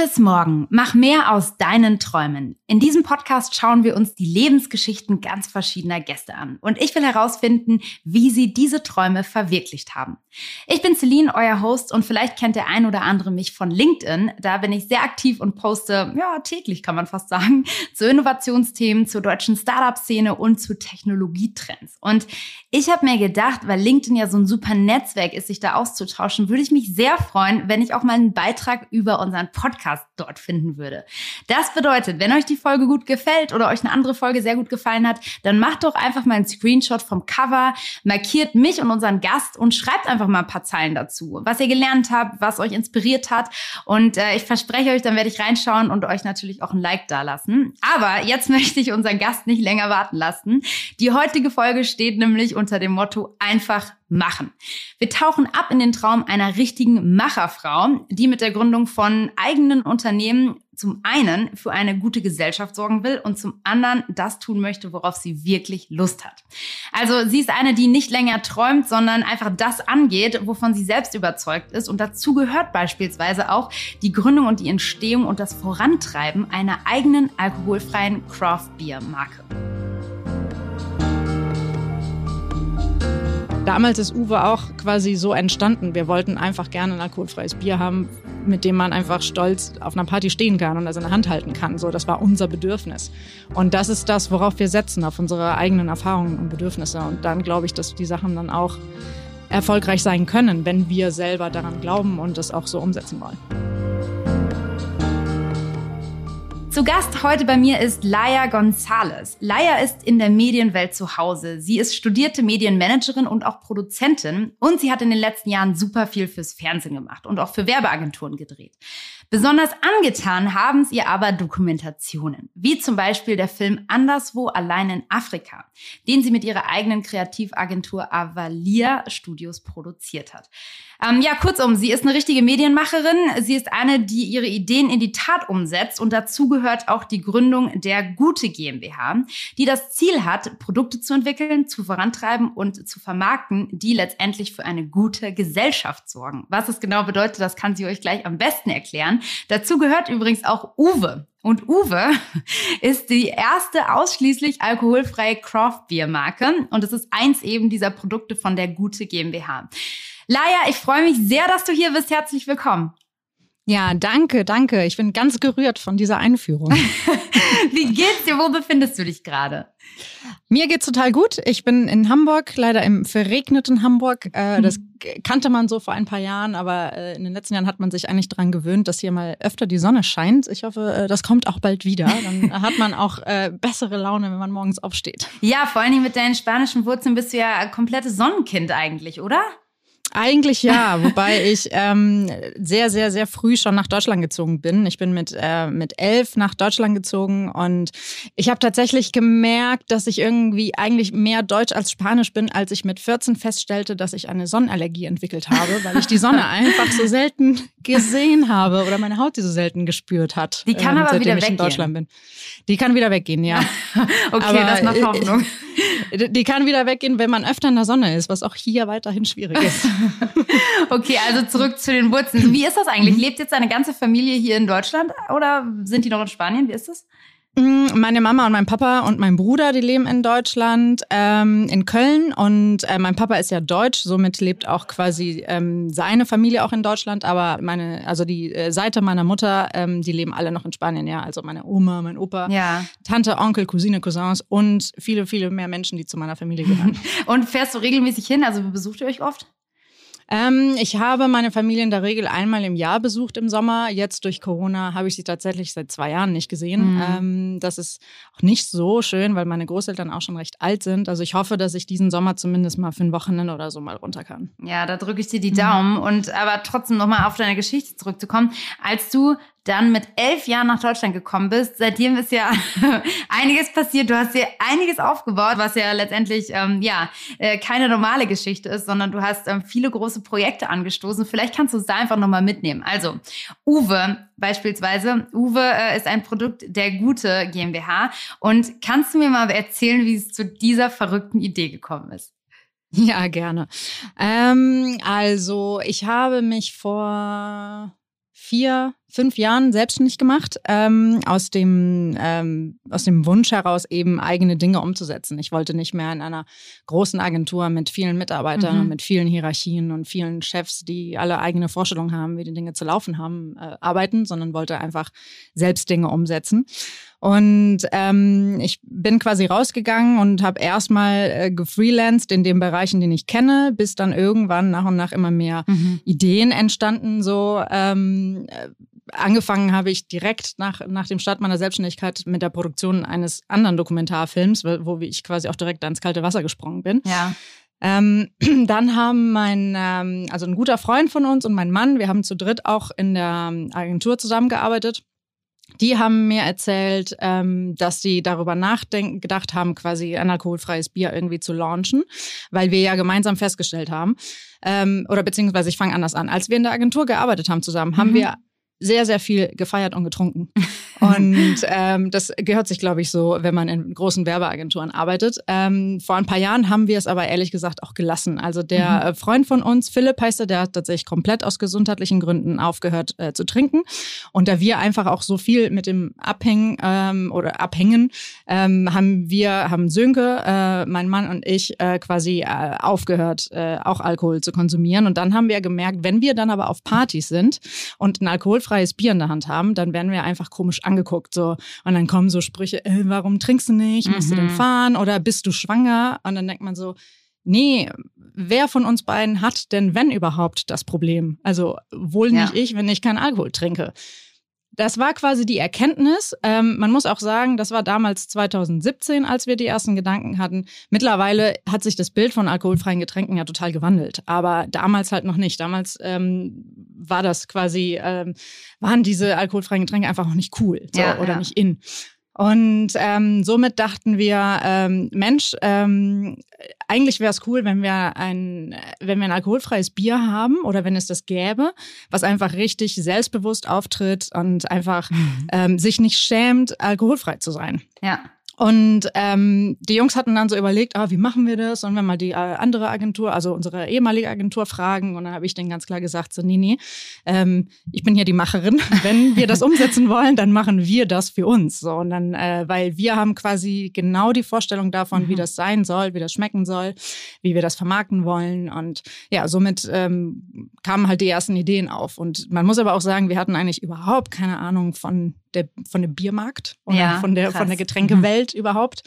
Gutes Morgen, mach mehr aus deinen Träumen. In diesem Podcast schauen wir uns die Lebensgeschichten ganz verschiedener Gäste an und ich will herausfinden, wie sie diese Träume verwirklicht haben. Ich bin Celine, euer Host und vielleicht kennt der ein oder andere mich von LinkedIn. Da bin ich sehr aktiv und poste, ja, täglich kann man fast sagen, zu Innovationsthemen, zur deutschen Startup-Szene und zu Technologietrends. Und ich habe mir gedacht, weil LinkedIn ja so ein super Netzwerk ist, sich da auszutauschen, würde ich mich sehr freuen, wenn ich auch mal einen Beitrag über unseren Podcast dort finden würde. Das bedeutet, wenn euch die Folge gut gefällt oder euch eine andere Folge sehr gut gefallen hat, dann macht doch einfach mal einen Screenshot vom Cover, markiert mich und unseren Gast und schreibt einfach mal ein paar Zeilen dazu, was ihr gelernt habt, was euch inspiriert hat. Und äh, ich verspreche euch, dann werde ich reinschauen und euch natürlich auch ein Like dalassen. Aber jetzt möchte ich unseren Gast nicht länger warten lassen. Die heutige Folge steht nämlich unter dem Motto einfach machen. Wir tauchen ab in den Traum einer richtigen Macherfrau, die mit der Gründung von eigenen Unternehmen zum einen für eine gute Gesellschaft sorgen will und zum anderen das tun möchte, worauf sie wirklich Lust hat. Also sie ist eine, die nicht länger träumt, sondern einfach das angeht, wovon sie selbst überzeugt ist. Und dazu gehört beispielsweise auch die Gründung und die Entstehung und das Vorantreiben einer eigenen alkoholfreien Craft Beer Marke. Damals ist Uwe auch quasi so entstanden. Wir wollten einfach gerne ein alkoholfreies Bier haben, mit dem man einfach stolz auf einer Party stehen kann und das in der Hand halten kann. So, das war unser Bedürfnis. Und das ist das, worauf wir setzen, auf unsere eigenen Erfahrungen und Bedürfnisse. Und dann glaube ich, dass die Sachen dann auch erfolgreich sein können, wenn wir selber daran glauben und das auch so umsetzen wollen. Zu Gast heute bei mir ist Laia Gonzalez. Laia ist in der Medienwelt zu Hause. Sie ist studierte Medienmanagerin und auch Produzentin und sie hat in den letzten Jahren super viel fürs Fernsehen gemacht und auch für Werbeagenturen gedreht. Besonders angetan haben es ihr aber Dokumentationen, wie zum Beispiel der Film Anderswo allein in Afrika, den sie mit ihrer eigenen Kreativagentur Avalia Studios produziert hat. Ähm, ja, kurzum, sie ist eine richtige Medienmacherin. Sie ist eine, die ihre Ideen in die Tat umsetzt und dazu gehört auch die Gründung der Gute GmbH, die das Ziel hat, Produkte zu entwickeln, zu vorantreiben und zu vermarkten, die letztendlich für eine gute Gesellschaft sorgen. Was es genau bedeutet, das kann sie euch gleich am besten erklären. Dazu gehört übrigens auch Uwe. Und Uwe ist die erste ausschließlich alkoholfreie Craft Beer Marke und es ist eins eben dieser Produkte von der Gute GmbH. Laia, ich freue mich sehr, dass du hier bist. Herzlich willkommen. Ja, danke, danke. Ich bin ganz gerührt von dieser Einführung. Wie geht's dir? Wo befindest du dich gerade? Mir geht's total gut. Ich bin in Hamburg, leider im verregneten Hamburg. Äh, das kannte man so vor ein paar Jahren, aber äh, in den letzten Jahren hat man sich eigentlich daran gewöhnt, dass hier mal öfter die Sonne scheint. Ich hoffe, äh, das kommt auch bald wieder. Dann hat man auch bessere Laune, wenn man morgens aufsteht. Ja, vor allen Dingen mit deinen spanischen Wurzeln bist du ja komplettes Sonnenkind eigentlich, oder? Eigentlich ja, wobei ich ähm, sehr, sehr, sehr früh schon nach Deutschland gezogen bin. Ich bin mit, äh, mit elf nach Deutschland gezogen und ich habe tatsächlich gemerkt, dass ich irgendwie eigentlich mehr Deutsch als Spanisch bin, als ich mit 14 feststellte, dass ich eine Sonnenallergie entwickelt habe, weil ich die Sonne einfach so selten gesehen habe oder meine Haut die so selten gespürt hat. Die kann ähm, aber wieder ich weggehen. in Deutschland bin. Die kann wieder weggehen, ja. okay, aber, das macht Hoffnung. Die kann wieder weggehen, wenn man öfter in der Sonne ist, was auch hier weiterhin schwierig ist. okay, also zurück zu den Wurzeln. Wie ist das eigentlich? Mhm. Lebt jetzt deine ganze Familie hier in Deutschland oder sind die noch in Spanien? Wie ist das? Mm, meine Mama und mein Papa und mein Bruder, die leben in Deutschland, ähm, in Köln. Und äh, mein Papa ist ja deutsch, somit lebt auch quasi ähm, seine Familie auch in Deutschland. Aber meine, also die äh, Seite meiner Mutter, ähm, die leben alle noch in Spanien, ja. Also meine Oma, mein Opa, ja. Tante, Onkel, Cousine, Cousins und viele, viele mehr Menschen, die zu meiner Familie gehören. und fährst du regelmäßig hin? Also besucht ihr euch oft? Ähm, ich habe meine Familie in der Regel einmal im Jahr besucht im Sommer. Jetzt durch Corona habe ich sie tatsächlich seit zwei Jahren nicht gesehen. Mhm. Ähm, das ist auch nicht so schön, weil meine Großeltern auch schon recht alt sind. Also ich hoffe, dass ich diesen Sommer zumindest mal für ein Wochenende oder so mal runter kann. Ja, da drücke ich dir die Daumen. Mhm. Und aber trotzdem nochmal auf deine Geschichte zurückzukommen. Als du dann mit elf Jahren nach Deutschland gekommen bist. Seitdem ist ja einiges passiert. Du hast dir einiges aufgebaut, was ja letztendlich ähm, ja äh, keine normale Geschichte ist, sondern du hast ähm, viele große Projekte angestoßen. Vielleicht kannst du es da einfach nochmal mitnehmen. Also Uwe beispielsweise. Uwe äh, ist ein Produkt der Gute GmbH. Und kannst du mir mal erzählen, wie es zu dieser verrückten Idee gekommen ist? Ja, gerne. Ähm, also ich habe mich vor vier, fünf Jahren selbstständig gemacht, ähm, aus, dem, ähm, aus dem Wunsch heraus, eben eigene Dinge umzusetzen. Ich wollte nicht mehr in einer großen Agentur mit vielen Mitarbeitern mhm. und mit vielen Hierarchien und vielen Chefs, die alle eigene Vorstellungen haben, wie die Dinge zu laufen haben, äh, arbeiten, sondern wollte einfach selbst Dinge umsetzen. Und ähm, ich bin quasi rausgegangen und habe erstmal äh, gefreelanced in den Bereichen, den ich kenne, bis dann irgendwann nach und nach immer mehr mhm. Ideen entstanden. So ähm, äh, angefangen habe ich direkt nach, nach dem Start meiner Selbstständigkeit mit der Produktion eines anderen Dokumentarfilms, wo ich quasi auch direkt ans kalte Wasser gesprungen bin. Ja. Ähm, dann haben mein, ähm, also ein guter Freund von uns und mein Mann, wir haben zu dritt auch in der Agentur zusammengearbeitet. Die haben mir erzählt, ähm, dass sie darüber nachdenken, gedacht haben, quasi ein alkoholfreies Bier irgendwie zu launchen, weil wir ja gemeinsam festgestellt haben, ähm, oder beziehungsweise ich fange anders an. Als wir in der Agentur gearbeitet haben zusammen, haben mhm. wir sehr, sehr viel gefeiert und getrunken. Und ähm, das gehört sich, glaube ich, so, wenn man in großen Werbeagenturen arbeitet. Ähm, vor ein paar Jahren haben wir es aber ehrlich gesagt auch gelassen. Also der mhm. Freund von uns, Philipp heißt er, der hat tatsächlich komplett aus gesundheitlichen Gründen aufgehört äh, zu trinken. Und da wir einfach auch so viel mit dem Abhängen ähm, oder Abhängen, ähm, haben wir, haben Sönke, äh, mein Mann und ich äh, quasi äh, aufgehört, äh, auch Alkohol zu konsumieren. Und dann haben wir gemerkt, wenn wir dann aber auf Partys sind und ein alkoholfreies Bier in der Hand haben, dann werden wir einfach komisch angeguckt. So. Und dann kommen so Sprüche, äh, warum trinkst du nicht? Musst mhm. du denn mhm. fahren? Oder bist du schwanger? Und dann denkt man so, nee, wer von uns beiden hat denn, wenn überhaupt, das Problem? Also wohl nicht ja. ich, wenn ich keinen Alkohol trinke das war quasi die Erkenntnis. Ähm, man muss auch sagen, das war damals 2017, als wir die ersten Gedanken hatten. Mittlerweile hat sich das Bild von alkoholfreien Getränken ja total gewandelt, aber damals halt noch nicht. Damals ähm, war das quasi, ähm, waren diese alkoholfreien Getränke einfach noch nicht cool so, ja, oder ja. nicht in. Und ähm, somit dachten wir, ähm, Mensch, ähm, eigentlich wäre es cool, wenn wir ein, wenn wir ein alkoholfreies Bier haben oder wenn es das gäbe, was einfach richtig selbstbewusst auftritt und einfach mhm. ähm, sich nicht schämt, alkoholfrei zu sein. Ja. Und ähm, die Jungs hatten dann so überlegt, ah, wie machen wir das? Und wenn mal die äh, andere Agentur, also unsere ehemalige Agentur fragen. Und dann habe ich denen ganz klar gesagt, so, nee, nee, ähm, ich bin hier die Macherin. Wenn wir das umsetzen wollen, dann machen wir das für uns. So, und dann, äh, weil wir haben quasi genau die Vorstellung davon, mhm. wie das sein soll, wie das schmecken soll, wie wir das vermarkten wollen. Und ja, somit ähm, kamen halt die ersten Ideen auf. Und man muss aber auch sagen, wir hatten eigentlich überhaupt keine Ahnung von der, von dem Biermarkt oder ja, von, der, von der Getränkewelt mhm. Überhaupt.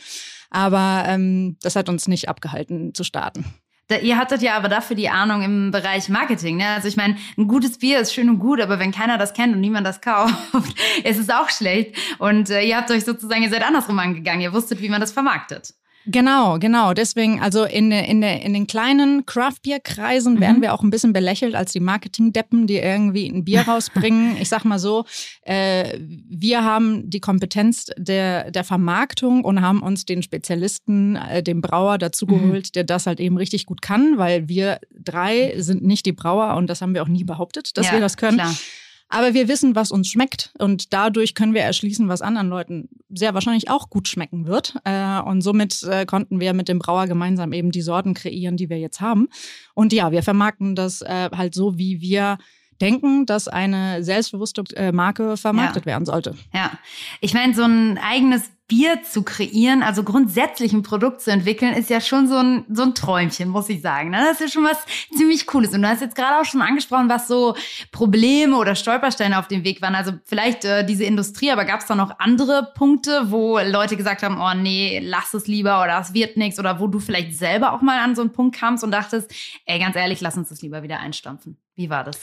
Aber ähm, das hat uns nicht abgehalten zu starten. Da, ihr hattet ja aber dafür die Ahnung im Bereich Marketing. Ne? Also ich meine, ein gutes Bier ist schön und gut, aber wenn keiner das kennt und niemand das kauft, ist es auch schlecht. Und äh, ihr habt euch sozusagen, ihr seid andersrum angegangen. Ihr wusstet, wie man das vermarktet. Genau, genau. Deswegen, also in, in, in den kleinen Craft-Bier-Kreisen mhm. werden wir auch ein bisschen belächelt als die Marketing-Deppen, die irgendwie ein Bier rausbringen. ich sag mal so, äh, wir haben die Kompetenz der, der Vermarktung und haben uns den Spezialisten, äh, den Brauer dazu mhm. geholt, mhm. der das halt eben richtig gut kann, weil wir drei sind nicht die Brauer und das haben wir auch nie behauptet, dass ja, wir das können. Klar. Aber wir wissen, was uns schmeckt und dadurch können wir erschließen, was anderen Leuten sehr wahrscheinlich auch gut schmecken wird. Äh, und somit äh, konnten wir mit dem Brauer gemeinsam eben die Sorten kreieren, die wir jetzt haben. Und ja, wir vermarkten das äh, halt so, wie wir denken, dass eine selbstbewusste Marke vermarktet ja. werden sollte. Ja, ich meine, so ein eigenes Bier zu kreieren, also grundsätzlich ein Produkt zu entwickeln, ist ja schon so ein, so ein Träumchen, muss ich sagen. Ne? Das ist ja schon was ziemlich Cooles. Und du hast jetzt gerade auch schon angesprochen, was so Probleme oder Stolpersteine auf dem Weg waren. Also vielleicht äh, diese Industrie, aber gab es da noch andere Punkte, wo Leute gesagt haben, oh nee, lass es lieber oder es wird nichts oder wo du vielleicht selber auch mal an so einen Punkt kamst und dachtest, ey, ganz ehrlich, lass uns das lieber wieder einstampfen. Wie war das?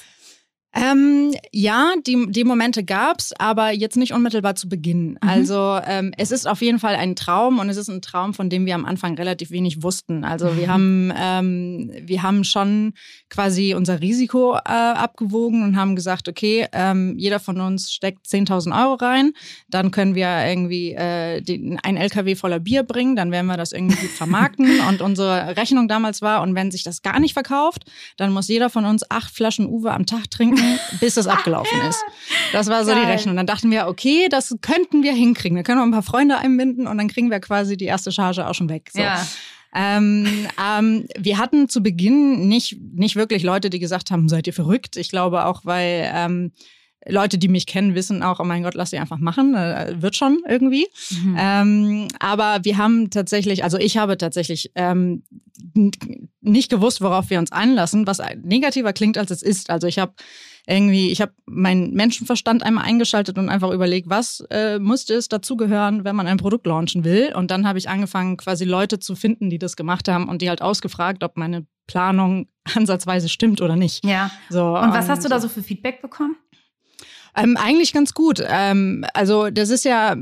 Ähm, ja, die, die Momente gab's, aber jetzt nicht unmittelbar zu Beginn. Mhm. Also ähm, es ist auf jeden Fall ein Traum und es ist ein Traum, von dem wir am Anfang relativ wenig wussten. Also wir haben ähm, wir haben schon quasi unser Risiko äh, abgewogen und haben gesagt, okay, ähm, jeder von uns steckt 10.000 Euro rein, dann können wir irgendwie äh, den, ein LKW voller Bier bringen, dann werden wir das irgendwie gut vermarkten und unsere Rechnung damals war und wenn sich das gar nicht verkauft, dann muss jeder von uns acht Flaschen Uwe am Tag trinken bis das abgelaufen ist. Das war so Geil. die Rechnung. Dann dachten wir, okay, das könnten wir hinkriegen. Wir können wir ein paar Freunde einbinden und dann kriegen wir quasi die erste Charge auch schon weg. So. Ja. Ähm, ähm, wir hatten zu Beginn nicht, nicht wirklich Leute, die gesagt haben, seid ihr verrückt? Ich glaube auch, weil ähm, Leute, die mich kennen, wissen auch, oh mein Gott, lass sie einfach machen, äh, wird schon irgendwie. Mhm. Ähm, aber wir haben tatsächlich, also ich habe tatsächlich ähm, nicht gewusst, worauf wir uns einlassen, was negativer klingt, als es ist. Also ich habe irgendwie, ich habe meinen Menschenverstand einmal eingeschaltet und einfach überlegt, was äh, musste es dazugehören, wenn man ein Produkt launchen will. Und dann habe ich angefangen, quasi Leute zu finden, die das gemacht haben und die halt ausgefragt, ob meine Planung ansatzweise stimmt oder nicht. Ja. So, und was hast du da so für Feedback bekommen? Ähm, eigentlich ganz gut. Ähm, also das ist ja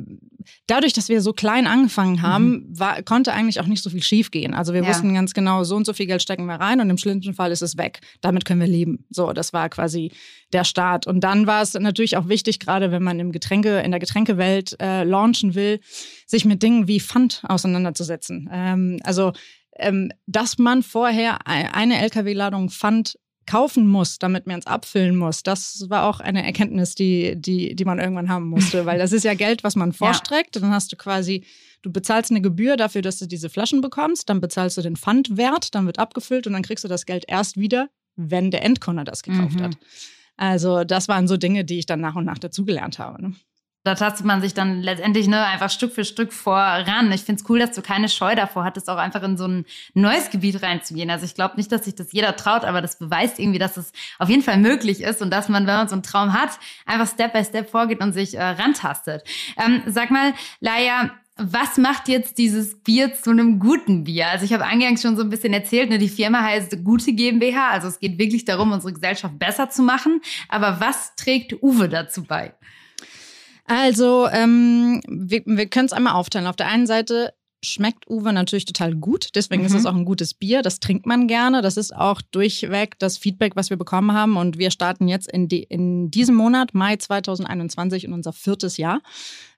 dadurch, dass wir so klein angefangen haben, mhm. war, konnte eigentlich auch nicht so viel schiefgehen. Also wir ja. wussten ganz genau, so und so viel Geld stecken wir rein und im schlimmsten Fall ist es weg. Damit können wir leben. So, das war quasi der Start. Und dann war es natürlich auch wichtig, gerade wenn man im Getränke, in der Getränkewelt äh, launchen will, sich mit Dingen wie Pfand auseinanderzusetzen. Ähm, also ähm, dass man vorher eine LKW-Ladung Pfand kaufen muss, damit man es abfüllen muss, das war auch eine Erkenntnis, die, die, die man irgendwann haben musste, weil das ist ja Geld, was man vorstreckt. Ja. Dann hast du quasi, du bezahlst eine Gebühr dafür, dass du diese Flaschen bekommst, dann bezahlst du den Pfandwert, dann wird abgefüllt und dann kriegst du das Geld erst wieder, wenn der Endkunde das gekauft mhm. hat. Also das waren so Dinge, die ich dann nach und nach dazugelernt habe. Ne? Da tastet man sich dann letztendlich ne, einfach Stück für Stück voran. Ich finde es cool, dass du keine Scheu davor hattest, auch einfach in so ein neues Gebiet reinzugehen. Also ich glaube nicht, dass sich das jeder traut, aber das beweist irgendwie, dass es auf jeden Fall möglich ist und dass man, wenn man so einen Traum hat, einfach Step by Step vorgeht und sich äh, rantastet. Ähm, sag mal, Laia, was macht jetzt dieses Bier zu einem guten Bier? Also ich habe eingangs schon so ein bisschen erzählt, ne, die Firma heißt Gute GmbH, also es geht wirklich darum, unsere Gesellschaft besser zu machen. Aber was trägt Uwe dazu bei? Also, ähm, wir, wir können es einmal aufteilen. Auf der einen Seite schmeckt Uwe natürlich total gut. Deswegen mhm. ist es auch ein gutes Bier. Das trinkt man gerne. Das ist auch durchweg das Feedback, was wir bekommen haben. Und wir starten jetzt in, die, in diesem Monat, Mai 2021, in unser viertes Jahr.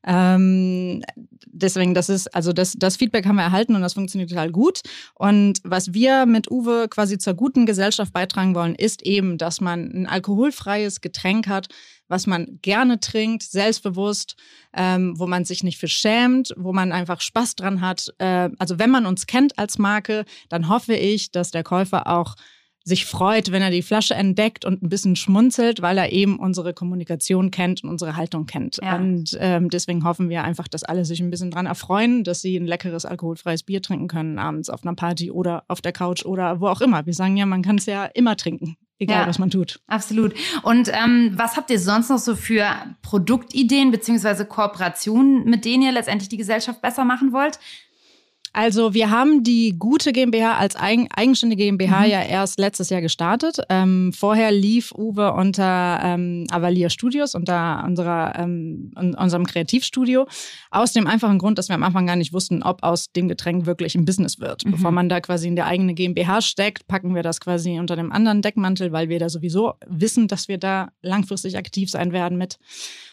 Ähm, deswegen, das ist, also das, das Feedback haben wir erhalten und das funktioniert total gut. Und was wir mit Uwe quasi zur guten Gesellschaft beitragen wollen, ist eben, dass man ein alkoholfreies Getränk hat, was man gerne trinkt, selbstbewusst, ähm, wo man sich nicht für schämt, wo man einfach Spaß dran hat. Äh, also wenn man uns kennt als Marke, dann hoffe ich, dass der Käufer auch sich freut, wenn er die Flasche entdeckt und ein bisschen schmunzelt, weil er eben unsere Kommunikation kennt und unsere Haltung kennt. Ja. Und ähm, deswegen hoffen wir einfach, dass alle sich ein bisschen dran erfreuen, dass sie ein leckeres alkoholfreies Bier trinken können abends auf einer Party oder auf der Couch oder wo auch immer. Wir sagen ja, man kann es ja immer trinken. Egal, ja, was man tut. Absolut. Und ähm, was habt ihr sonst noch so für Produktideen beziehungsweise Kooperationen, mit denen ihr letztendlich die Gesellschaft besser machen wollt? Also wir haben die gute GmbH als eigen, eigenständige GmbH mhm. ja erst letztes Jahr gestartet. Ähm, vorher lief Uwe unter ähm, Avalier Studios, unter unserer, ähm, unserem Kreativstudio. Aus dem einfachen Grund, dass wir am Anfang gar nicht wussten, ob aus dem Getränk wirklich ein Business wird. Mhm. Bevor man da quasi in der eigene GmbH steckt, packen wir das quasi unter dem anderen Deckmantel, weil wir da sowieso wissen, dass wir da langfristig aktiv sein werden mit.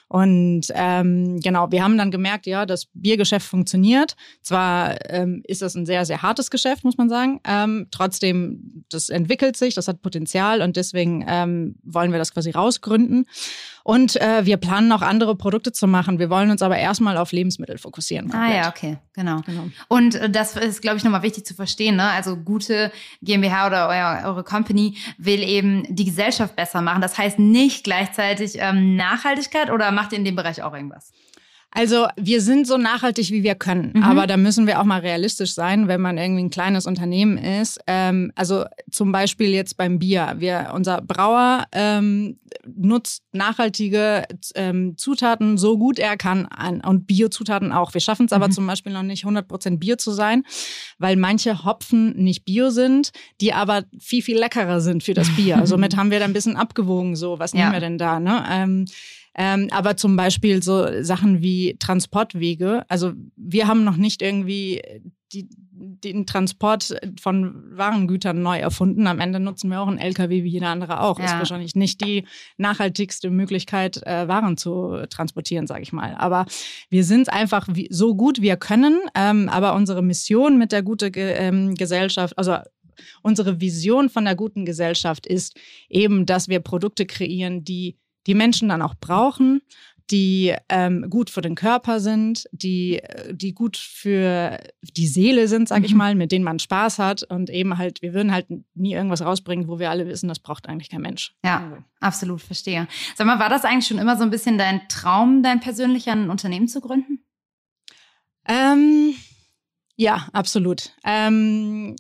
Und ähm, genau, wir haben dann gemerkt, ja, das Biergeschäft funktioniert. Zwar ähm, ist das ein sehr, sehr hartes Geschäft, muss man sagen. Ähm, trotzdem, das entwickelt sich, das hat Potenzial und deswegen ähm, wollen wir das quasi rausgründen. Und äh, wir planen auch andere Produkte zu machen. Wir wollen uns aber erstmal auf Lebensmittel fokussieren. Komplett. Ah ja, okay, genau. genau. Und äh, das ist, glaube ich, nochmal wichtig zu verstehen. Ne? Also gute GmbH oder euer, eure Company will eben die Gesellschaft besser machen. Das heißt nicht gleichzeitig ähm, Nachhaltigkeit oder macht ihr in dem Bereich auch irgendwas? Also wir sind so nachhaltig, wie wir können. Mhm. Aber da müssen wir auch mal realistisch sein, wenn man irgendwie ein kleines Unternehmen ist. Ähm, also zum Beispiel jetzt beim Bier. Wir, unser Brauer ähm, nutzt nachhaltige ähm, Zutaten so gut er kann an, und Biozutaten auch. Wir schaffen es aber mhm. zum Beispiel noch nicht 100% Bier zu sein, weil manche Hopfen nicht Bio sind, die aber viel, viel leckerer sind für das Bier. Somit haben wir da ein bisschen abgewogen, so was ja. nehmen wir denn da? Ne? Ähm, aber zum Beispiel so Sachen wie Transportwege. Also wir haben noch nicht irgendwie die, den Transport von Warengütern neu erfunden. Am Ende nutzen wir auch einen LKW wie jeder andere auch. Ja. Ist wahrscheinlich nicht die nachhaltigste Möglichkeit, äh, Waren zu transportieren, sage ich mal. Aber wir sind einfach wie, so gut wir können. Ähm, aber unsere Mission mit der gute Ge ähm, Gesellschaft, also unsere Vision von der guten Gesellschaft ist eben, dass wir Produkte kreieren, die die Menschen dann auch brauchen, die ähm, gut für den Körper sind, die, die gut für die Seele sind, sag ich Mhm. mal, mit denen man Spaß hat und eben halt, wir würden halt nie irgendwas rausbringen, wo wir alle wissen, das braucht eigentlich kein Mensch. Ja. Also, Absolut, verstehe. Sag mal, war das eigentlich schon immer so ein bisschen dein Traum, dein persönlicher ein Unternehmen zu gründen? Ähm, ja, absolut. Ähm,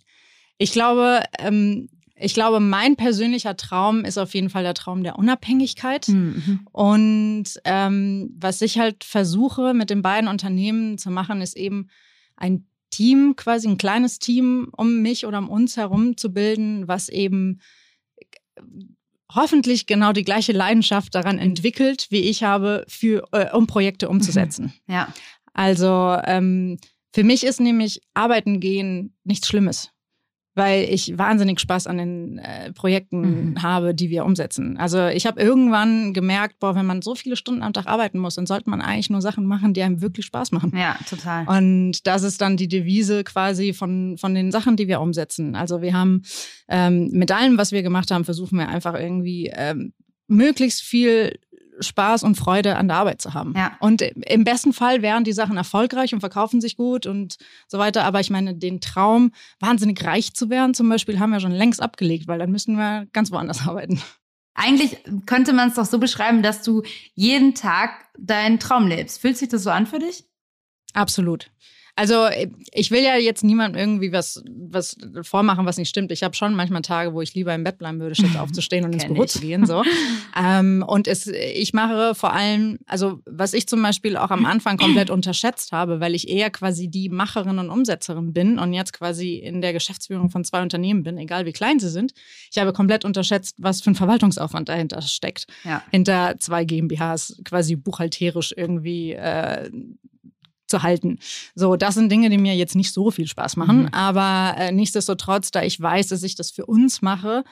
ich glaube, ähm, ich glaube, mein persönlicher Traum ist auf jeden Fall der Traum der Unabhängigkeit. Mhm. Und ähm, was ich halt versuche mit den beiden Unternehmen zu machen, ist eben ein Team, quasi ein kleines Team um mich oder um uns herum zu bilden, was eben äh, hoffentlich genau die gleiche Leidenschaft daran entwickelt, wie ich habe, für, äh, um Projekte umzusetzen. Ja, Also ähm, für mich ist nämlich Arbeiten gehen nichts Schlimmes, weil ich wahnsinnig Spaß an den äh, Projekten Mhm. habe, die wir umsetzen. Also ich habe irgendwann gemerkt, boah, wenn man so viele Stunden am Tag arbeiten muss, dann sollte man eigentlich nur Sachen machen, die einem wirklich Spaß machen. ja, total. Und das ist dann die Devise quasi von, von den Sachen, die wir umsetzen. Also wir haben ähm, mit allem, was wir gemacht haben, versuchen wir einfach irgendwie ähm, möglichst viel Spaß und Freude an der Arbeit zu haben. Ja. Und im besten Fall wären die Sachen erfolgreich und verkaufen sich gut und so weiter. Aber ich meine, den Traum, wahnsinnig reich zu werden, zum Beispiel, haben wir schon längst abgelegt, weil dann müssten wir ganz woanders arbeiten. Eigentlich könnte man es doch so beschreiben, dass du jeden Tag deinen Traum lebst. Fühlt sich das so an für dich? Absolut. Also ich will ja jetzt niemandem irgendwie was, was vormachen, was nicht stimmt. Ich habe schon manchmal Tage, wo ich lieber im Bett bleiben würde, statt aufzustehen und ins Büro ich. zu gehen. So. ähm, und es, ich mache vor allem, also was ich zum Beispiel auch am Anfang komplett unterschätzt habe, weil ich eher quasi die Macherin und Umsetzerin bin und jetzt quasi in der Geschäftsführung von zwei Unternehmen bin, egal wie klein sie sind. Ich habe komplett unterschätzt, was für ein Verwaltungsaufwand dahinter steckt Ja. hinter zwei GmbHs quasi buchhalterisch irgendwie äh, zu halten. So, das sind Dinge, die mir jetzt nicht so viel Spaß machen, Mhm. aber äh, nichtsdestotrotz, da ich weiß, dass ich das für uns mache,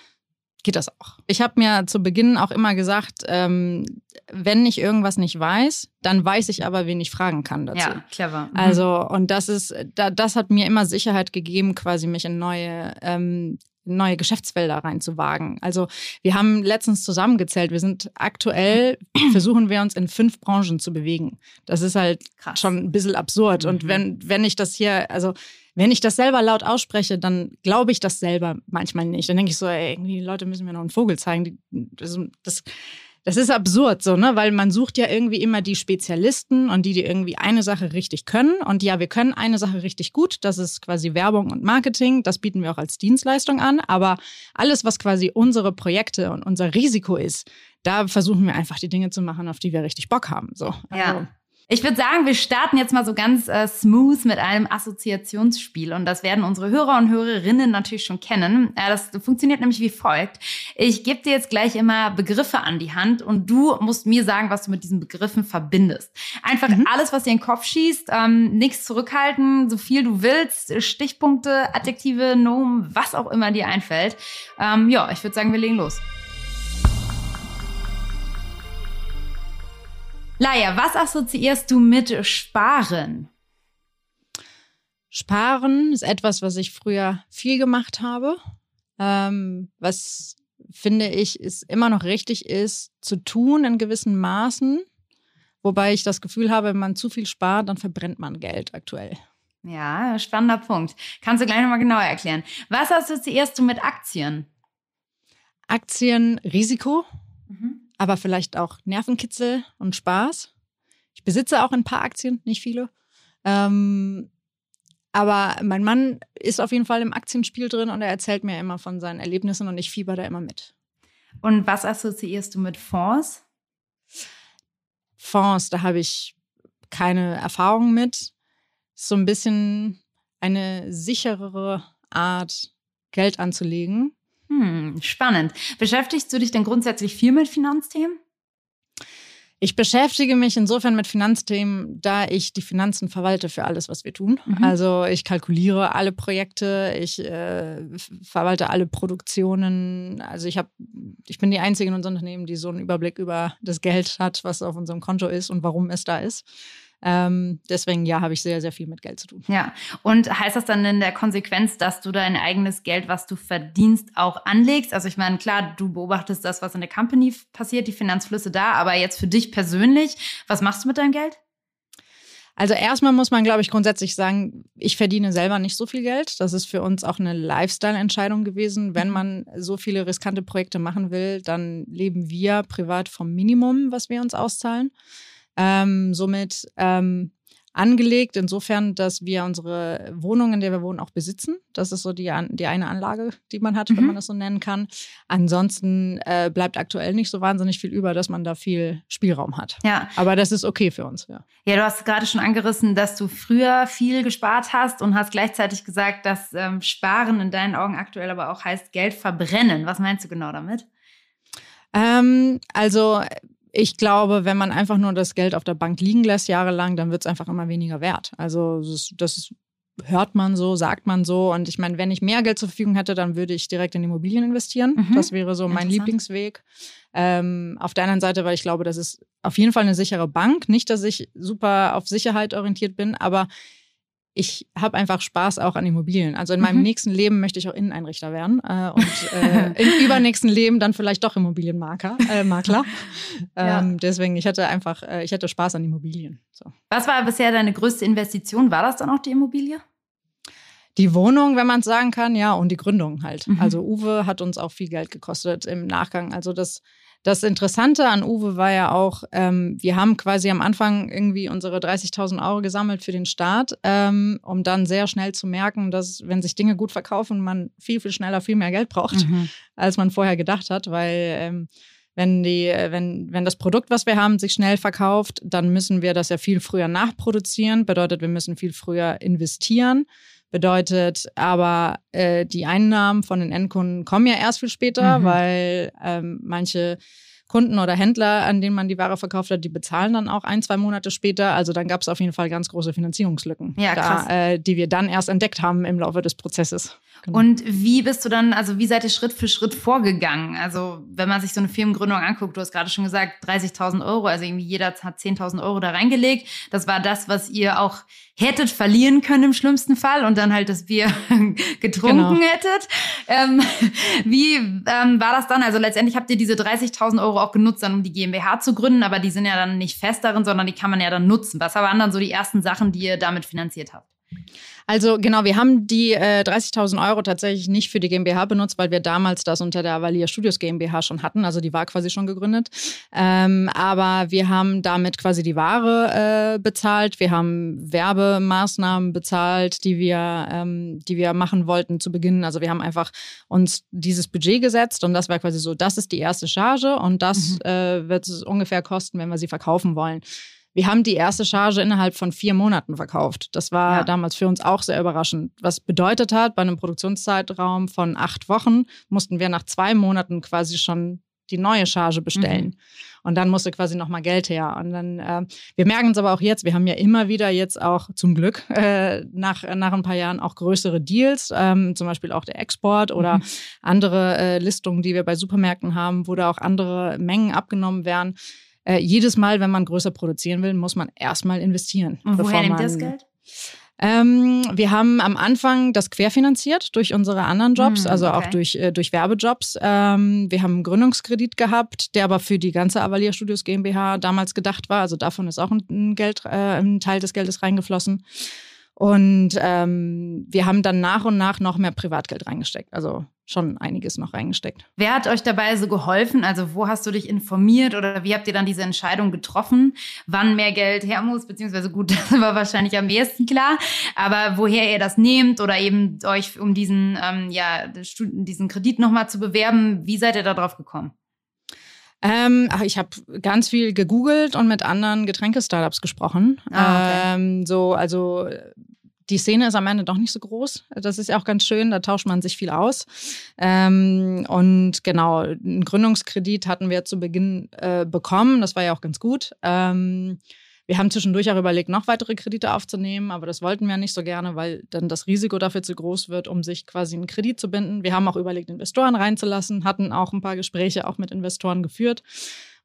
geht das auch. Ich habe mir zu Beginn auch immer gesagt, ähm, wenn ich irgendwas nicht weiß, dann weiß ich aber, wen ich fragen kann dazu. Ja, clever. Mhm. Also, und das ist, da, das hat mir immer Sicherheit gegeben, quasi mich in neue, ähm, neue Geschäftsfelder reinzuwagen. Also, wir haben letztens zusammengezählt. Wir sind aktuell, versuchen wir uns in fünf Branchen zu bewegen. Das ist halt Krass. schon ein bisschen absurd. Und Mhm. wenn, wenn ich das hier, also, wenn ich das selber laut ausspreche, dann glaube ich das selber manchmal nicht. Dann denke ich so, ey, irgendwie die Leute müssen mir noch einen Vogel zeigen. Die, das, das, das ist absurd so, ne? Weil man sucht ja irgendwie immer die Spezialisten und die, die irgendwie eine Sache richtig können. Und ja, wir können eine Sache richtig gut. Das ist quasi Werbung und Marketing. Das bieten wir auch als Dienstleistung an. Aber alles, was quasi unsere Projekte und unser Risiko ist, da versuchen wir einfach die Dinge zu machen, auf die wir richtig Bock haben. So. Also, Ja. Ich würde sagen, wir starten jetzt mal so ganz äh, smooth mit einem Assoziationsspiel und das werden unsere Hörer und Hörerinnen natürlich schon kennen. Äh, das funktioniert nämlich wie folgt. Ich gebe dir jetzt gleich immer Begriffe an die Hand und du musst mir sagen, was du mit diesen Begriffen verbindest. Einfach alles, was dir in den Kopf schießt, ähm, nichts zurückhalten, so viel du willst, Stichpunkte, Adjektive, Nomen, was auch immer dir einfällt. Ähm, ja, ich würde sagen, wir legen los. Laia, was assoziierst du mit Sparen? Sparen ist etwas, was ich früher viel gemacht habe. Ähm, was finde ich, ist immer noch richtig ist, zu tun in gewissen Maßen. Wobei ich das Gefühl habe, wenn man zu viel spart, dann verbrennt man Geld aktuell. Ja, spannender Punkt. Kannst du gleich nochmal genauer erklären. Was assoziierst du mit Aktien? Aktien, Risiko, Mhm. Aber vielleicht auch Nervenkitzel und Spaß. Ich besitze auch ein paar Aktien, nicht viele. Ähm, aber mein Mann ist auf jeden Fall im Aktienspiel drin und er erzählt mir immer von seinen Erlebnissen und ich fieber da immer mit. Und was assoziierst du mit Fonds? Fonds, da habe ich keine Erfahrung mit. So ein bisschen eine sicherere Art, Geld anzulegen. Hm, spannend. Beschäftigst du dich denn grundsätzlich viel mit Finanzthemen? Ich beschäftige mich insofern mit Finanzthemen, da ich die Finanzen verwalte für alles, was wir tun. Mhm. Also ich kalkuliere alle Projekte, ich äh, verwalte alle Produktionen. Also ich habe, ich bin die einzige in unserem Unternehmen, die so einen Überblick über das Geld hat, was auf unserem Konto ist und warum es da ist. Ähm, deswegen, ja, habe ich sehr, sehr viel mit Geld zu tun. Ja, und heißt das dann in der Konsequenz, dass du dein eigenes Geld, was du verdienst, auch anlegst? Also ich meine, klar, du beobachtest das, was in der Company passiert, die Finanzflüsse da, aber jetzt für dich persönlich, was machst du mit deinem Geld? Also erstmal muss man, glaube ich, grundsätzlich sagen, ich verdiene selber nicht so viel Geld. Das ist für uns auch eine Lifestyle-Entscheidung gewesen. Wenn mhm. man so viele riskante Projekte machen will, dann leben wir privat vom Minimum, was wir uns auszahlen. Ähm, somit ähm, angelegt, insofern, dass wir unsere Wohnung, in der wir wohnen, auch besitzen. Das ist so die, die eine Anlage, die man hat, mhm. wenn man das so nennen kann. Ansonsten äh, bleibt aktuell nicht so wahnsinnig viel über, dass man da viel Spielraum hat. Ja. Aber das ist okay für uns, ja. Ja, du hast gerade schon angerissen, dass du früher viel gespart hast und hast gleichzeitig gesagt, dass ähm, Sparen in deinen Augen aktuell aber auch heißt Geld verbrennen. Was meinst du genau damit? Ähm, also ich glaube, wenn man einfach nur das Geld auf der Bank liegen lässt jahrelang, dann wird es einfach immer weniger wert. Also das, das hört man so, sagt man so. Und ich meine, wenn ich mehr Geld zur Verfügung hätte, dann würde ich direkt in Immobilien investieren. Mhm. Das wäre so mein Lieblingsweg. Ähm, auf der anderen Seite, weil ich glaube, das ist auf jeden Fall eine sichere Bank. Nicht, dass ich super auf Sicherheit orientiert bin, aber ich habe einfach Spaß auch an Immobilien. Also in meinem mhm. nächsten Leben möchte ich auch Inneneinrichter werden äh, und äh, im übernächsten Leben dann vielleicht doch Immobilienmakler. Äh, Makler. ja. ähm, deswegen, ich hatte einfach, äh, ich hatte Spaß an Immobilien. So. Was war bisher deine größte Investition? War das dann auch die Immobilie? Die Wohnung, wenn man es sagen kann, ja, und die Gründung halt. Mhm. Also Uwe hat uns auch viel Geld gekostet im Nachgang. Also das das Interessante an Uwe war ja auch, ähm, wir haben quasi am Anfang irgendwie unsere 30.000 Euro gesammelt für den Start, ähm, um dann sehr schnell zu merken, dass wenn sich Dinge gut verkaufen, man viel, viel schneller viel mehr Geld braucht, mhm. als man vorher gedacht hat, weil ähm, wenn, die, wenn, wenn das Produkt, was wir haben, sich schnell verkauft, dann müssen wir das ja viel früher nachproduzieren. Bedeutet, wir müssen viel früher investieren. Bedeutet aber, äh, die Einnahmen von den Endkunden kommen ja erst viel später, mhm. weil ähm, manche Kunden oder Händler, an denen man die Ware verkauft hat, die bezahlen dann auch ein, zwei Monate später. Also dann gab es auf jeden Fall ganz große Finanzierungslücken, ja, da, äh, die wir dann erst entdeckt haben im Laufe des Prozesses. Genau. Und wie bist du dann, also wie seid ihr Schritt für Schritt vorgegangen? Also wenn man sich so eine Firmengründung anguckt, du hast gerade schon gesagt, 30.000 Euro, also irgendwie jeder hat 10.000 Euro da reingelegt. Das war das, was ihr auch hättet verlieren können im schlimmsten Fall und dann halt das Bier getrunken genau. hättet. Ähm, wie ähm, war das dann? Also letztendlich habt ihr diese 30.000 Euro auch genutzt, dann, um die GmbH zu gründen, aber die sind ja dann nicht fest darin, sondern die kann man ja dann nutzen. Was waren dann so die ersten Sachen, die ihr damit finanziert habt? Also genau, wir haben die äh, 30.000 Euro tatsächlich nicht für die GmbH benutzt, weil wir damals das unter der Avalier Studios GmbH schon hatten. Also die war quasi schon gegründet. Ähm, aber wir haben damit quasi die Ware äh, bezahlt. Wir haben Werbemaßnahmen bezahlt, die wir, ähm, die wir machen wollten zu Beginn. Also wir haben einfach uns dieses Budget gesetzt und das war quasi so, das ist die erste Charge und das mhm. äh, wird es ungefähr kosten, wenn wir sie verkaufen wollen. Wir haben die erste Charge innerhalb von vier Monaten verkauft. Das war ja. damals für uns auch sehr überraschend. Was bedeutet hat, bei einem Produktionszeitraum von acht Wochen mussten wir nach zwei Monaten quasi schon die neue Charge bestellen. Mhm. Und dann musste quasi nochmal Geld her. Und dann, äh, wir merken es aber auch jetzt, wir haben ja immer wieder jetzt auch zum Glück äh, nach, nach ein paar Jahren auch größere Deals, ähm, zum Beispiel auch der Export oder mhm. andere äh, Listungen, die wir bei Supermärkten haben, wo da auch andere Mengen abgenommen werden äh, jedes Mal, wenn man größer produzieren will, muss man erstmal investieren. Und woher nimmt das Geld? Ähm, wir haben am Anfang das querfinanziert durch unsere anderen Jobs, mm, also auch durch, äh, durch Werbejobs. Ähm, wir haben einen Gründungskredit gehabt, der aber für die ganze Avalier Studios GmbH damals gedacht war. Also davon ist auch ein, Geld, äh, ein Teil des Geldes reingeflossen. Und ähm, wir haben dann nach und nach noch mehr Privatgeld reingesteckt. Also schon einiges noch reingesteckt. Wer hat euch dabei so geholfen? Also wo hast du dich informiert oder wie habt ihr dann diese Entscheidung getroffen, wann mehr Geld her muss? Beziehungsweise gut, das war wahrscheinlich am ehesten klar. Aber woher ihr das nehmt oder eben euch um diesen, ähm, ja, diesen Kredit nochmal zu bewerben, wie seid ihr da drauf gekommen? Ähm, ich habe ganz viel gegoogelt und mit anderen Getränke-Startups gesprochen. Ah, okay. ähm, so, also die Szene ist am Ende doch nicht so groß. Das ist ja auch ganz schön, da tauscht man sich viel aus. Ähm, und genau, einen Gründungskredit hatten wir zu Beginn äh, bekommen. Das war ja auch ganz gut. Ähm, wir haben zwischendurch auch überlegt, noch weitere Kredite aufzunehmen, aber das wollten wir nicht so gerne, weil dann das Risiko dafür zu groß wird, um sich quasi einen Kredit zu binden. Wir haben auch überlegt, Investoren reinzulassen, hatten auch ein paar Gespräche auch mit Investoren geführt,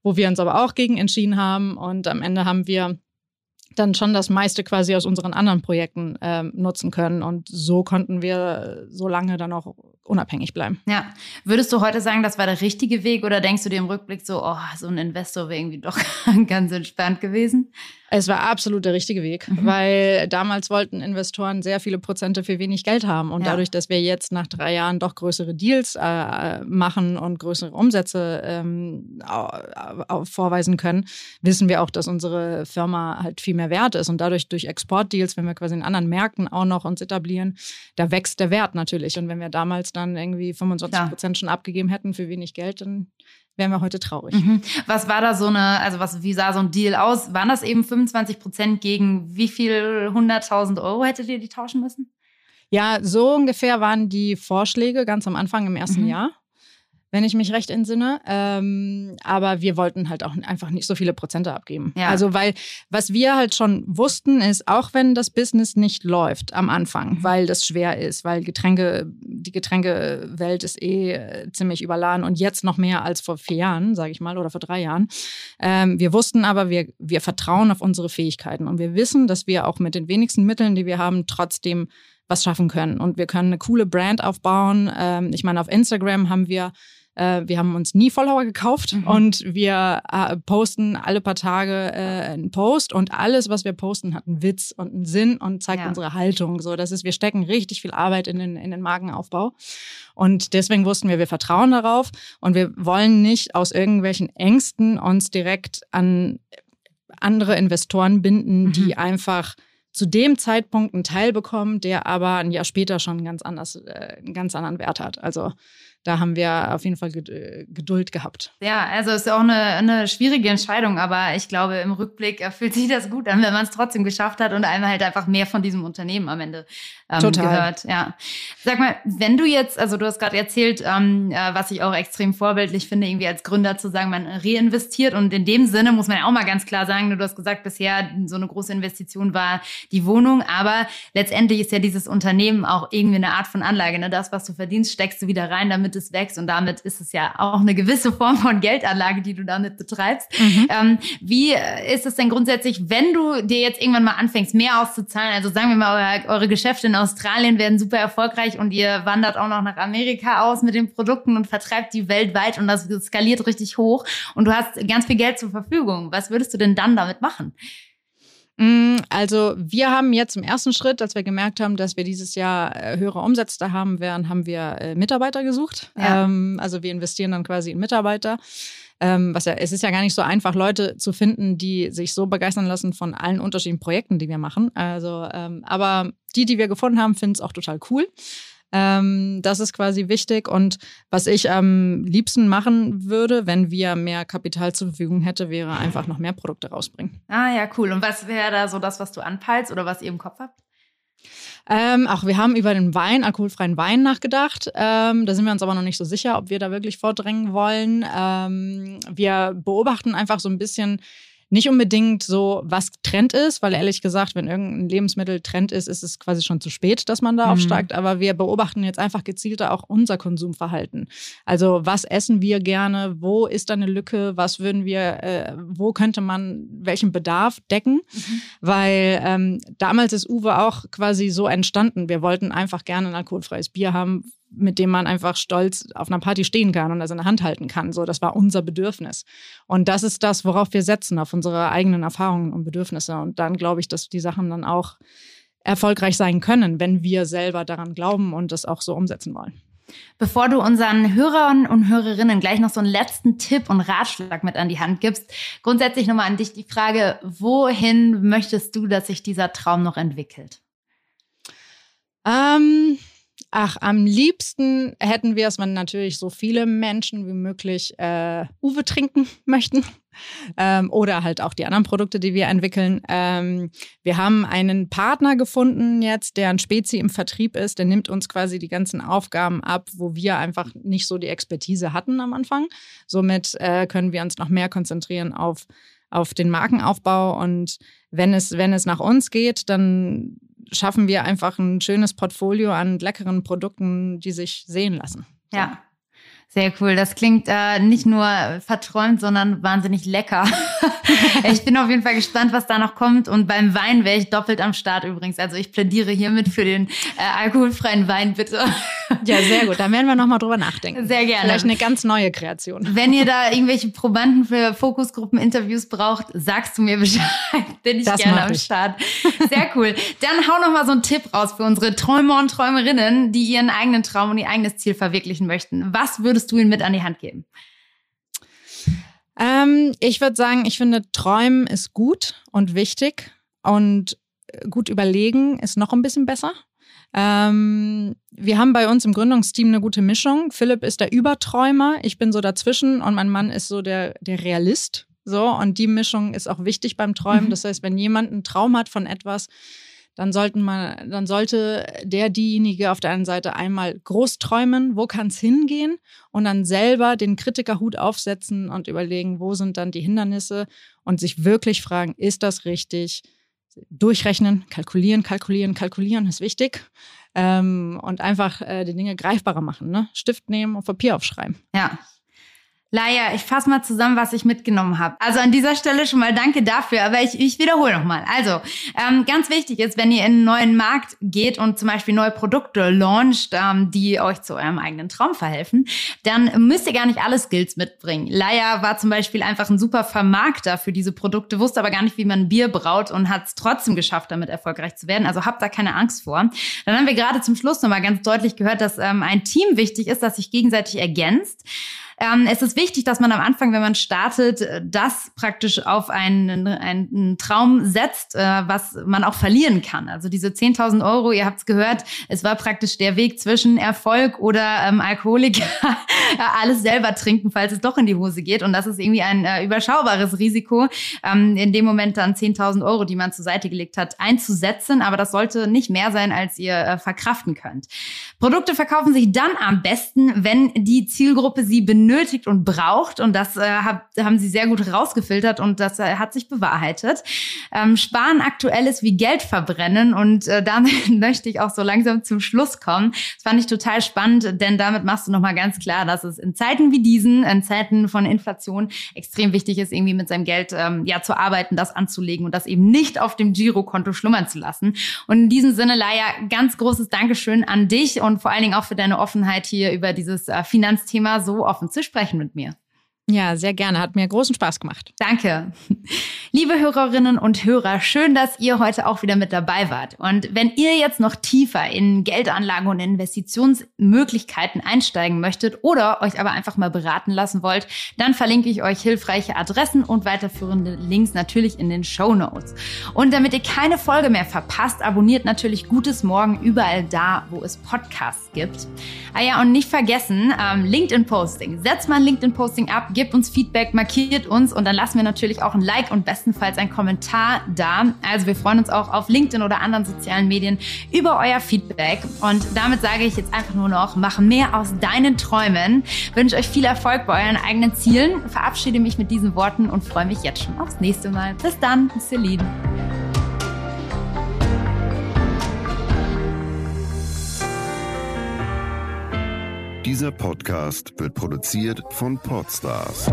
wo wir uns aber auch gegen entschieden haben. Und am Ende haben wir dann schon das meiste quasi aus unseren anderen Projekten ähm, nutzen können. Und so konnten wir so lange dann auch unabhängig bleiben. Ja. Würdest du heute sagen, das war der richtige Weg oder denkst du dir im Rückblick so, oh, so ein Investor wäre irgendwie doch ganz entspannt gewesen? Es war absolut der richtige Weg, mhm. weil damals wollten Investoren sehr viele Prozente für wenig Geld haben. Und ja. dadurch, dass wir jetzt nach drei Jahren doch größere Deals äh, machen und größere Umsätze ähm, vorweisen können, wissen wir auch, dass unsere Firma halt viel mehr wert ist. Und dadurch durch Exportdeals, wenn wir quasi in anderen Märkten auch noch uns etablieren, da wächst der Wert natürlich. Und wenn wir damals dann irgendwie 25 Prozent schon abgegeben hätten für wenig Geld, dann wären wir heute traurig. Mhm. Was war da so eine, also was, wie sah so ein Deal aus? Waren das eben 25 Prozent gegen wie viel 100.000 Euro hättet ihr die tauschen müssen? Ja, so ungefähr waren die Vorschläge ganz am Anfang im ersten mhm. Jahr wenn ich mich recht entsinne. Ähm, aber wir wollten halt auch einfach nicht so viele Prozente abgeben. Ja. Also, weil was wir halt schon wussten, ist, auch wenn das Business nicht läuft am Anfang, mhm. weil das schwer ist, weil Getränke, die Getränkewelt ist eh äh, ziemlich überladen und jetzt noch mehr als vor vier Jahren, sage ich mal, oder vor drei Jahren. Ähm, wir wussten aber, wir, wir vertrauen auf unsere Fähigkeiten und wir wissen, dass wir auch mit den wenigsten Mitteln, die wir haben, trotzdem was schaffen können. Und wir können eine coole Brand aufbauen. Ähm, ich meine, auf Instagram haben wir äh, wir haben uns nie Follower gekauft mhm. und wir äh, posten alle paar Tage äh, einen Post und alles, was wir posten, hat einen Witz und einen Sinn und zeigt ja. unsere Haltung. So, das ist, wir stecken richtig viel Arbeit in den, in den Markenaufbau. Und deswegen wussten wir, wir vertrauen darauf und wir wollen nicht aus irgendwelchen Ängsten uns direkt an andere Investoren binden, mhm. die einfach zu dem Zeitpunkt einen Teil bekommen, der aber ein Jahr später schon ganz anders, äh, einen ganz anderen Wert hat. Also da haben wir auf jeden Fall äh, Geduld gehabt. Ja, also ist auch eine, eine schwierige Entscheidung, aber ich glaube, im Rückblick fühlt sich das gut an, wenn man es trotzdem geschafft hat und einmal halt einfach mehr von diesem Unternehmen am Ende ähm, Total. gehört. Ja. Sag mal, wenn du jetzt, also du hast gerade erzählt, ähm, äh, was ich auch extrem vorbildlich finde, irgendwie als Gründer zu sagen, man reinvestiert und in dem Sinne muss man ja auch mal ganz klar sagen, du hast gesagt, bisher so eine große Investition war die Wohnung, aber letztendlich ist ja dieses Unternehmen auch irgendwie eine Art von Anlage. Ne? Das, was du verdienst, steckst du wieder rein, damit damit es wächst. Und damit ist es ja auch eine gewisse Form von Geldanlage, die du damit betreibst. Mhm. Ähm, wie ist es denn grundsätzlich, wenn du dir jetzt irgendwann mal anfängst, mehr auszuzahlen? Also sagen wir mal, eure, eure Geschäfte in Australien werden super erfolgreich und ihr wandert auch noch nach Amerika aus mit den Produkten und vertreibt die weltweit und das skaliert richtig hoch und du hast ganz viel Geld zur Verfügung. Was würdest du denn dann damit machen? Mm, also wir haben jetzt im ersten Schritt, als wir gemerkt haben, dass wir dieses Jahr äh, höhere Umsätze haben werden, haben wir äh, Mitarbeiter gesucht. Ja. Ähm, also wir investieren dann quasi in Mitarbeiter. Ähm, was ja, es ist ja gar nicht so einfach, Leute zu finden, die sich so begeistern lassen von allen unterschiedlichen Projekten, die wir machen. Also, ähm, aber die, die wir gefunden haben, finden es auch total cool. Ähm, das ist quasi wichtig. Und was ich am liebsten machen würde, wenn wir mehr Kapital zur Verfügung hätte, wäre einfach noch mehr Produkte rausbringen. Ah ja, cool. Und was wäre da so das, was du anpeilst oder was ihr im Kopf habt? Ähm, auch wir haben über den Wein, alkoholfreien Wein nachgedacht. Ähm, da sind wir uns aber noch nicht so sicher, ob wir da wirklich vordrängen wollen. Ähm, wir beobachten einfach so ein bisschen, nicht unbedingt so, was Trend ist, weil ehrlich gesagt, wenn irgendein Lebensmittel Trend ist, ist es quasi schon zu spät, dass man da mhm. aufsteigt. Aber wir beobachten jetzt einfach gezielter auch unser Konsumverhalten. Also was essen wir gerne? Wo ist da eine Lücke? Was würden wir, äh, wo könnte man welchen Bedarf decken? Mhm. Weil ähm, damals ist Uwe auch quasi so entstanden. Wir wollten einfach gerne ein alkoholfreies Bier haben, mit dem man einfach stolz auf einer Party stehen kann und das in der Hand halten kann. So, das war unser Bedürfnis. Und das ist das, worauf wir setzen, auf unsere eigenen Erfahrungen und Bedürfnisse. Und dann glaube ich, dass die Sachen dann auch erfolgreich sein können, wenn wir selber daran glauben und das auch so umsetzen wollen. Bevor du unseren Hörern und Hörerinnen gleich noch so einen letzten Tipp und Ratschlag mit an die Hand gibst, grundsätzlich nochmal an dich die Frage, wohin möchtest du, dass sich dieser Traum noch entwickelt? Ähm, Ach, am liebsten hätten wir es, wenn natürlich so viele Menschen wie möglich äh, Uwe trinken möchten. Ähm, oder halt auch die anderen Produkte, die wir entwickeln. Ähm, wir haben einen Partner gefunden jetzt, der ein Spezi im Vertrieb ist. Der nimmt uns quasi die ganzen Aufgaben ab, wo wir einfach nicht so die Expertise hatten am Anfang. Somit äh, können wir uns noch mehr konzentrieren auf, auf den Markenaufbau. Und wenn es, wenn es nach uns geht, dann schaffen wir einfach ein schönes Portfolio an leckeren Produkten, die sich sehen lassen. So. Ja. Sehr cool. Das klingt äh, nicht nur verträumt, sondern wahnsinnig lecker. ich bin auf jeden Fall gespannt, was da noch kommt. Und beim Wein wäre ich doppelt am Start übrigens. Also ich plädiere hiermit für den äh, alkoholfreien Wein, bitte. Ja, sehr gut. Da werden wir nochmal drüber nachdenken. Sehr gerne. Vielleicht eine ganz neue Kreation. Wenn ihr da irgendwelche Probanden für Fokusgruppen-Interviews braucht, sagst du mir Bescheid. Bin ich das gerne am Start. Sehr cool. Dann hau noch mal so einen Tipp raus für unsere Träumer und Träumerinnen, die ihren eigenen Traum und ihr eigenes Ziel verwirklichen möchten. Was würdest du ihnen mit an die Hand geben? Ähm, ich würde sagen, ich finde, Träumen ist gut und wichtig und gut überlegen ist noch ein bisschen besser. Ähm, wir haben bei uns im Gründungsteam eine gute Mischung. Philipp ist der Überträumer, ich bin so dazwischen und mein Mann ist so der, der Realist. So, und die Mischung ist auch wichtig beim Träumen. Mhm. Das heißt, wenn jemand einen Traum hat von etwas, dann sollten man, dann sollte der diejenige auf der einen Seite einmal groß träumen, wo kann es hingehen und dann selber den Kritikerhut aufsetzen und überlegen, wo sind dann die Hindernisse und sich wirklich fragen, ist das richtig? durchrechnen, kalkulieren, kalkulieren, kalkulieren ist wichtig. Ähm, und einfach äh, die Dinge greifbarer machen. Ne? Stift nehmen und Papier aufschreiben. Ja, Laia, ich fasse mal zusammen, was ich mitgenommen habe. Also an dieser Stelle schon mal danke dafür, aber ich, ich wiederhole nochmal. Also, ähm, ganz wichtig ist, wenn ihr in einen neuen Markt geht und zum Beispiel neue Produkte launcht, ähm, die euch zu eurem eigenen Traum verhelfen, dann müsst ihr gar nicht alle Skills mitbringen. Laia war zum Beispiel einfach ein super Vermarkter für diese Produkte, wusste aber gar nicht, wie man Bier braut und hat es trotzdem geschafft, damit erfolgreich zu werden. Also habt da keine Angst vor. Dann haben wir gerade zum Schluss nochmal ganz deutlich gehört, dass ähm, ein Team wichtig ist, das sich gegenseitig ergänzt. Ähm, es ist wichtig, dass man am Anfang, wenn man startet, das praktisch auf einen, einen Traum setzt, äh, was man auch verlieren kann. Also diese 10.000 Euro, ihr habt es gehört, es war praktisch der Weg zwischen Erfolg oder ähm, Alkoholiker, alles selber trinken, falls es doch in die Hose geht. Und das ist irgendwie ein äh, überschaubares Risiko, ähm, in dem Moment dann 10.000 Euro, die man zur Seite gelegt hat, einzusetzen. Aber das sollte nicht mehr sein, als ihr äh, verkraften könnt. Produkte verkaufen sich dann am besten, wenn die Zielgruppe sie benötigt benötigt und braucht. Und das äh, hab, haben sie sehr gut rausgefiltert und das äh, hat sich bewahrheitet. Ähm, Sparen aktuell ist wie Geld verbrennen und äh, damit möchte ich auch so langsam zum Schluss kommen. Das fand ich total spannend, denn damit machst du nochmal ganz klar, dass es in Zeiten wie diesen, in Zeiten von Inflation, extrem wichtig ist, irgendwie mit seinem Geld ähm, ja zu arbeiten, das anzulegen und das eben nicht auf dem Girokonto schlummern zu lassen. Und in diesem Sinne, Laia, ganz großes Dankeschön an dich und vor allen Dingen auch für deine Offenheit hier über dieses äh, Finanzthema so offen zu sprechen mit mir. Ja, sehr gerne. Hat mir großen Spaß gemacht. Danke. Liebe Hörerinnen und Hörer, schön, dass ihr heute auch wieder mit dabei wart. Und wenn ihr jetzt noch tiefer in Geldanlagen und Investitionsmöglichkeiten einsteigen möchtet oder euch aber einfach mal beraten lassen wollt, dann verlinke ich euch hilfreiche Adressen und weiterführende Links natürlich in den Show Notes. Und damit ihr keine Folge mehr verpasst, abonniert natürlich Gutes Morgen überall da, wo es Podcasts gibt. Ah ja, und nicht vergessen, ähm, LinkedIn-Posting. Setzt mal ein LinkedIn-Posting ab, gebt uns Feedback, markiert uns und dann lassen wir natürlich auch ein Like und bestenfalls ein Kommentar da. Also wir freuen uns auch auf LinkedIn oder anderen sozialen Medien über euer Feedback. Und damit sage ich jetzt einfach nur noch, mach mehr aus deinen Träumen. Wünsche euch viel Erfolg bei euren eigenen Zielen. Verabschiede mich mit diesen Worten und freue mich jetzt schon aufs nächste Mal. Bis dann, Celine. Dieser Podcast wird produziert von Podstars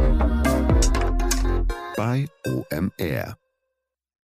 bei OMR.